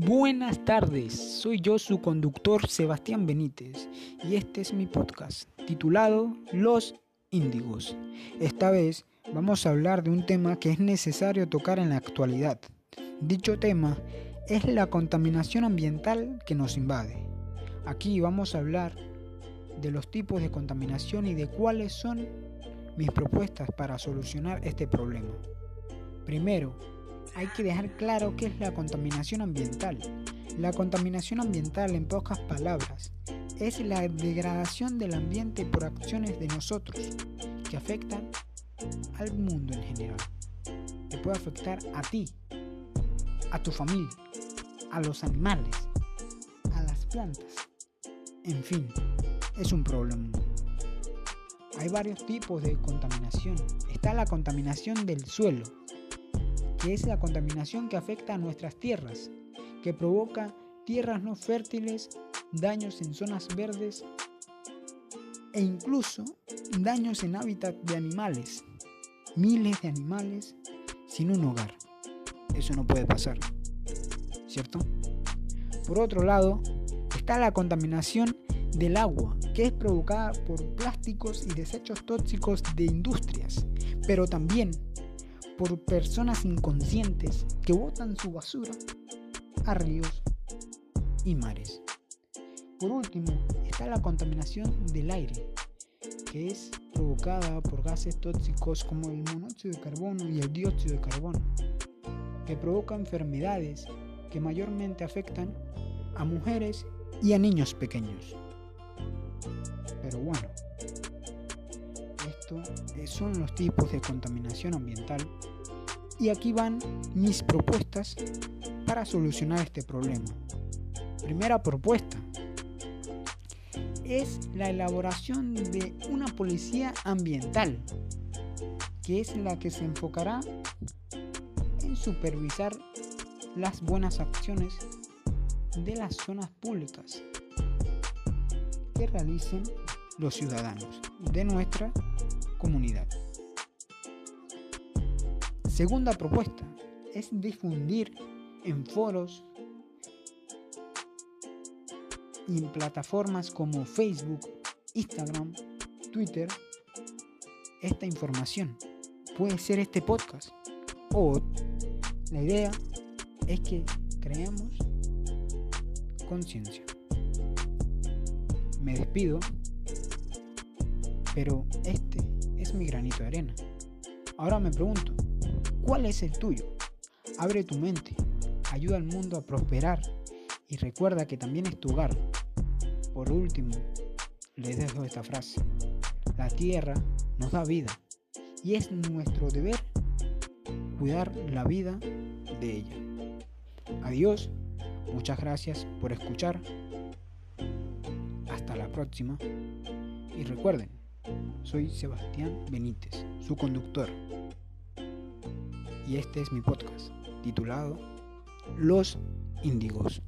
Buenas tardes, soy yo su conductor Sebastián Benítez y este es mi podcast titulado Los Índigos. Esta vez vamos a hablar de un tema que es necesario tocar en la actualidad. Dicho tema es la contaminación ambiental que nos invade. Aquí vamos a hablar de los tipos de contaminación y de cuáles son mis propuestas para solucionar este problema. Primero, hay que dejar claro qué es la contaminación ambiental. La contaminación ambiental, en pocas palabras, es la degradación del ambiente por acciones de nosotros que afectan al mundo en general. Te puede afectar a ti, a tu familia, a los animales, a las plantas. En fin, es un problema. Hay varios tipos de contaminación. Está la contaminación del suelo, que es la contaminación que afecta a nuestras tierras, que provoca tierras no fértiles, daños en zonas verdes e incluso daños en hábitat de animales. Miles de animales sin un hogar. Eso no puede pasar, ¿cierto? Por otro lado, está la contaminación del agua, que es provocada por plásticos y desechos tóxicos de industrias, pero también por personas inconscientes que botan su basura a ríos y mares. Por último, está la contaminación del aire, que es provocada por gases tóxicos como el monóxido de carbono y el dióxido de carbono, que provoca enfermedades que mayormente afectan a mujeres y a niños pequeños. Pero bueno, estos son los tipos de contaminación ambiental y aquí van mis propuestas para solucionar este problema. Primera propuesta es la elaboración de una policía ambiental, que es la que se enfocará en supervisar las buenas acciones de las zonas públicas que realicen los ciudadanos de nuestra comunidad. Segunda propuesta es difundir en foros y en plataformas como Facebook, Instagram, Twitter esta información. Puede ser este podcast o la idea es que creemos conciencia. Me despido, pero este es mi granito de arena. Ahora me pregunto, ¿cuál es el tuyo? Abre tu mente, ayuda al mundo a prosperar y recuerda que también es tu hogar. Por último, les dejo esta frase. La tierra nos da vida y es nuestro deber cuidar la vida de ella. Adiós, muchas gracias por escuchar. Hasta la próxima y recuerden, soy Sebastián Benítez, su conductor. Y este es mi podcast, titulado Los Índigos.